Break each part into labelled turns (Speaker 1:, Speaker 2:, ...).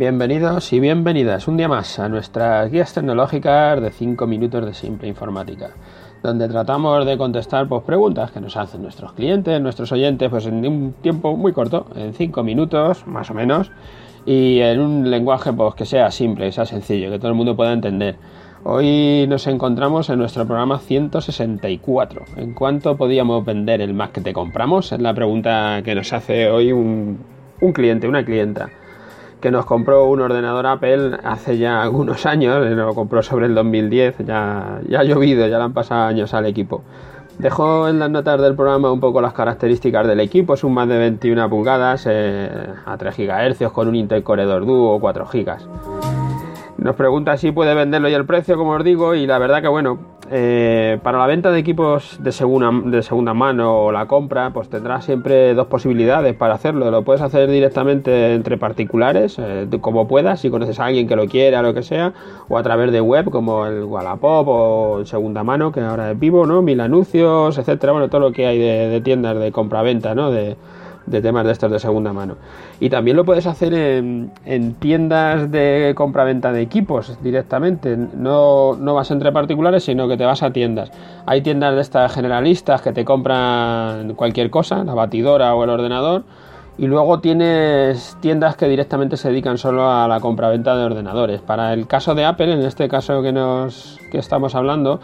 Speaker 1: Bienvenidos y bienvenidas un día más a nuestras guías tecnológicas de 5 minutos de simple informática, donde tratamos de contestar pues, preguntas que nos hacen nuestros clientes, nuestros oyentes, pues en un tiempo muy corto, en 5 minutos más o menos, y en un lenguaje pues, que sea simple, que sea sencillo, que todo el mundo pueda entender. Hoy nos encontramos en nuestro programa 164. ¿En cuánto podíamos vender el Mac que te compramos? Es la pregunta que nos hace hoy un, un cliente, una clienta que nos compró un ordenador Apple hace ya algunos años, lo compró sobre el 2010, ya, ya ha llovido, ya le han pasado años al equipo. Dejo en las notas del programa un poco las características del equipo, es un más de 21 pulgadas eh, a 3 GHz con un Intel Core 2 Duo 4 GB. Nos pregunta si puede venderlo y el precio, como os digo, y la verdad que bueno, eh, para la venta de equipos de segunda, de segunda mano o la compra, pues tendrás siempre dos posibilidades para hacerlo. Lo puedes hacer directamente entre particulares, eh, como puedas, si conoces a alguien que lo quiera, lo que sea, o a través de web, como el Wallapop o segunda mano, que ahora es vivo, ¿no? Mil anuncios, etcétera, bueno, todo lo que hay de, de tiendas de compra-venta, ¿no? De, de temas de estos de segunda mano. Y también lo puedes hacer en, tiendas de compra-venta de equipos directamente. No, no vas entre particulares, sino que te vas a tiendas. Hay tiendas de estas generalistas que te compran cualquier cosa, la batidora o el ordenador. Y luego tienes tiendas que directamente se dedican solo a la compra-venta de ordenadores. Para el caso de Apple, en este caso que, nos, que estamos hablando,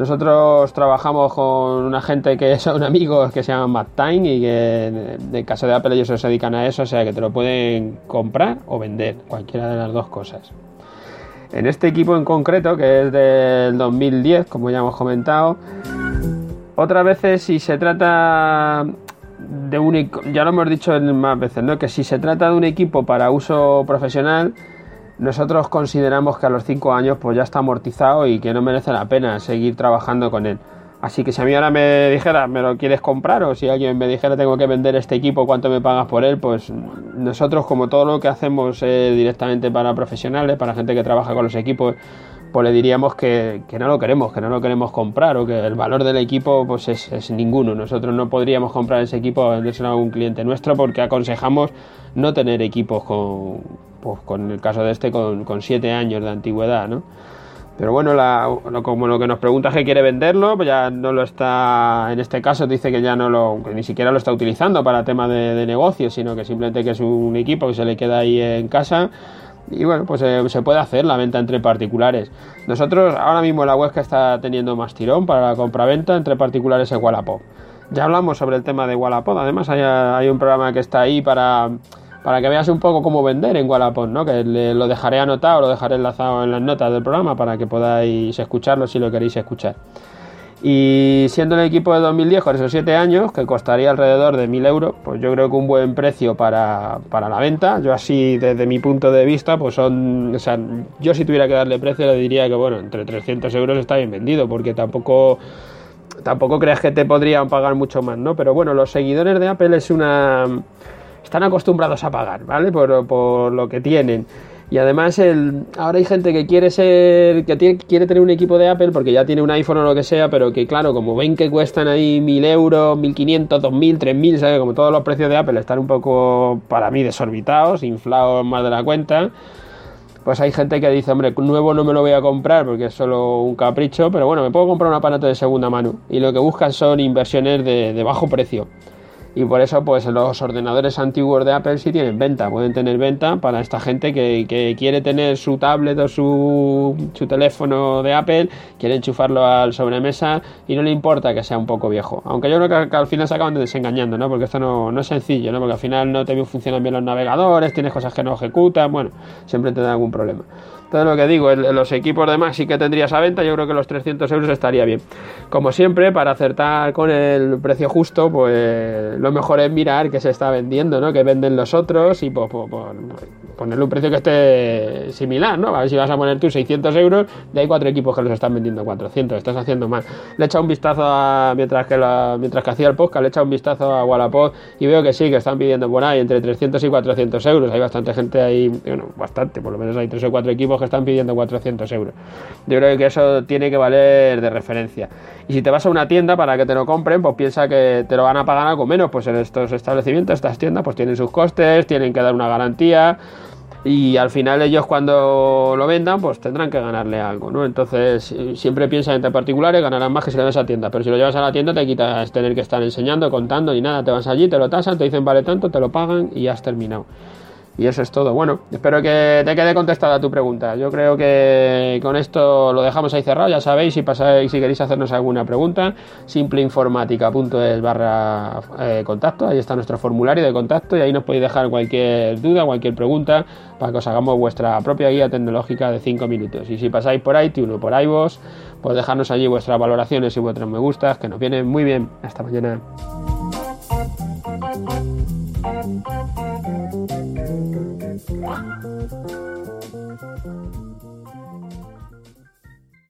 Speaker 1: nosotros trabajamos con una gente que son amigos que se llama Matt Time y que en caso de Apple ellos se dedican a eso, o sea que te lo pueden comprar o vender, cualquiera de las dos cosas. En este equipo en concreto, que es del 2010, como ya hemos comentado, otras veces si se trata de un ya lo hemos dicho más veces, ¿no? que si se trata de un equipo para uso profesional, nosotros consideramos que a los 5 años pues ya está amortizado y que no merece la pena seguir trabajando con él. Así que si a mí ahora me dijera, ¿me lo quieres comprar? O si alguien me dijera, tengo que vender este equipo, ¿cuánto me pagas por él? Pues nosotros, como todo lo que hacemos directamente para profesionales, para gente que trabaja con los equipos, pues le diríamos que, no lo queremos, que no lo queremos comprar o que el valor del equipo pues es, ninguno. Nosotros no podríamos comprar ese equipo a vendérselo a un cliente nuestro porque aconsejamos no tener equipos con, pues con el caso de este con, con siete años de antigüedad, ¿no? Pero bueno, como lo que nos pregunta es que quiere venderlo, pues ya no lo está, en este caso dice que ya no lo, ni siquiera lo está utilizando para tema de, de negocio, sino que simplemente que es un equipo que se le queda ahí en casa y bueno, pues eh, se puede hacer la venta entre particulares. Nosotros ahora mismo la web que está teniendo más tirón para la compra-venta entre particulares es Wallapop. Ya hablamos sobre el tema de Wallapop, además hay un programa que está ahí para para que veas un poco cómo vender en Wallapop, ¿no? Que lo dejaré anotado, lo dejaré enlazado en las notas del programa para que podáis escucharlo si lo queréis escuchar. Y siendo el equipo de 2010 con esos 7 años, que costaría alrededor de 1000 euros, pues yo creo que un buen precio para, para, la venta. Yo así, desde mi punto de vista, pues son... O sea, yo si tuviera que darle precio le diría que, bueno, entre 300 euros está bien vendido, porque tampoco... Tampoco creas que te podrían pagar mucho más, ¿no? Pero bueno, los seguidores de Apple es una están acostumbrados a pagar, ¿vale? Por, lo que tienen. Y además el, ahora hay gente que quiere ser, que quiere tener un equipo de Apple porque ya tiene un iPhone o lo que sea, pero que claro, como ven que cuestan ahí mil euros, mil quinientos, dos mil, tres mil, ¿sabes? Como todos los precios de Apple están un poco, para mí, desorbitados, inflados más de la cuenta. Pues hay gente que dice, hombre, nuevo no me lo voy a comprar porque es solo un capricho, pero bueno, me puedo comprar un aparato de segunda mano. Y lo que buscan son inversiones de bajo precio y por eso pues los ordenadores antiguos de Apple sí tienen venta, pueden tener venta para esta gente que, que quiere tener su tablet o su, su, teléfono de Apple, quiere enchufarlo al sobremesa y no le importa que sea un poco viejo. Aunque yo creo que, al final se acaban desengañando, ¿no? Porque esto no, no, es sencillo, ¿no? Porque al final no te funcionan bien los navegadores, tienes cosas que no ejecutan, bueno, siempre te da algún problema. Todo lo que digo, los equipos de Mac sí que tendrías a venta, yo creo que los 300 euros estaría bien. Como siempre, para acertar con el precio justo, pues lo mejor es mirar qué se está vendiendo, ¿no? Que venden los otros y pues, pues, pues, ponerle un precio que esté similar, ¿no? A ver si vas a poner tú 600 euros, de hay cuatro equipos que los están vendiendo 400, estás haciendo mal. Le he echado un vistazo a, mientras que, mientras que hacía el podcast, le he echado un vistazo a Wallapop y veo que sí, que están pidiendo por ahí entre 300 y 400 euros. Hay bastante gente ahí, bueno, bastante, por lo menos hay tres o cuatro equipos que están pidiendo 400 euros. Yo creo que eso tiene que valer de referencia. Y si te vas a una tienda para que te lo compren, pues piensa que te lo van a pagar algo menos. Pues en estos establecimientos, estas tiendas, pues tienen sus costes, tienen que dar una garantía. y al final ellos cuando lo vendan pues tendrán que ganarle algo, ¿no? Entonces siempre piensan entre particulares, ganarán más que si lo llevas a tienda, pero si lo llevas a la tienda te quitas tener que estar enseñando, contando y nada, te vas allí, te lo tasan, te dicen vale tanto, te lo pagan y has terminado. Y eso es todo. Bueno, espero que te quede contestada tu pregunta. Yo creo que con esto lo dejamos ahí cerrado. Ya sabéis, si pasáis, si queréis hacernos alguna pregunta, simpleinformática.es barra eh, contacto. Ahí está nuestro formulario de contacto y ahí nos podéis dejar cualquier duda, cualquier pregunta para que os hagamos vuestra propia guía tecnológica de 5 minutos. Y si pasáis por iTunes o por iVoox, pues dejarnos allí vuestras valoraciones y vuestros me gustas, que nos vienen muy bien. Hasta mañana.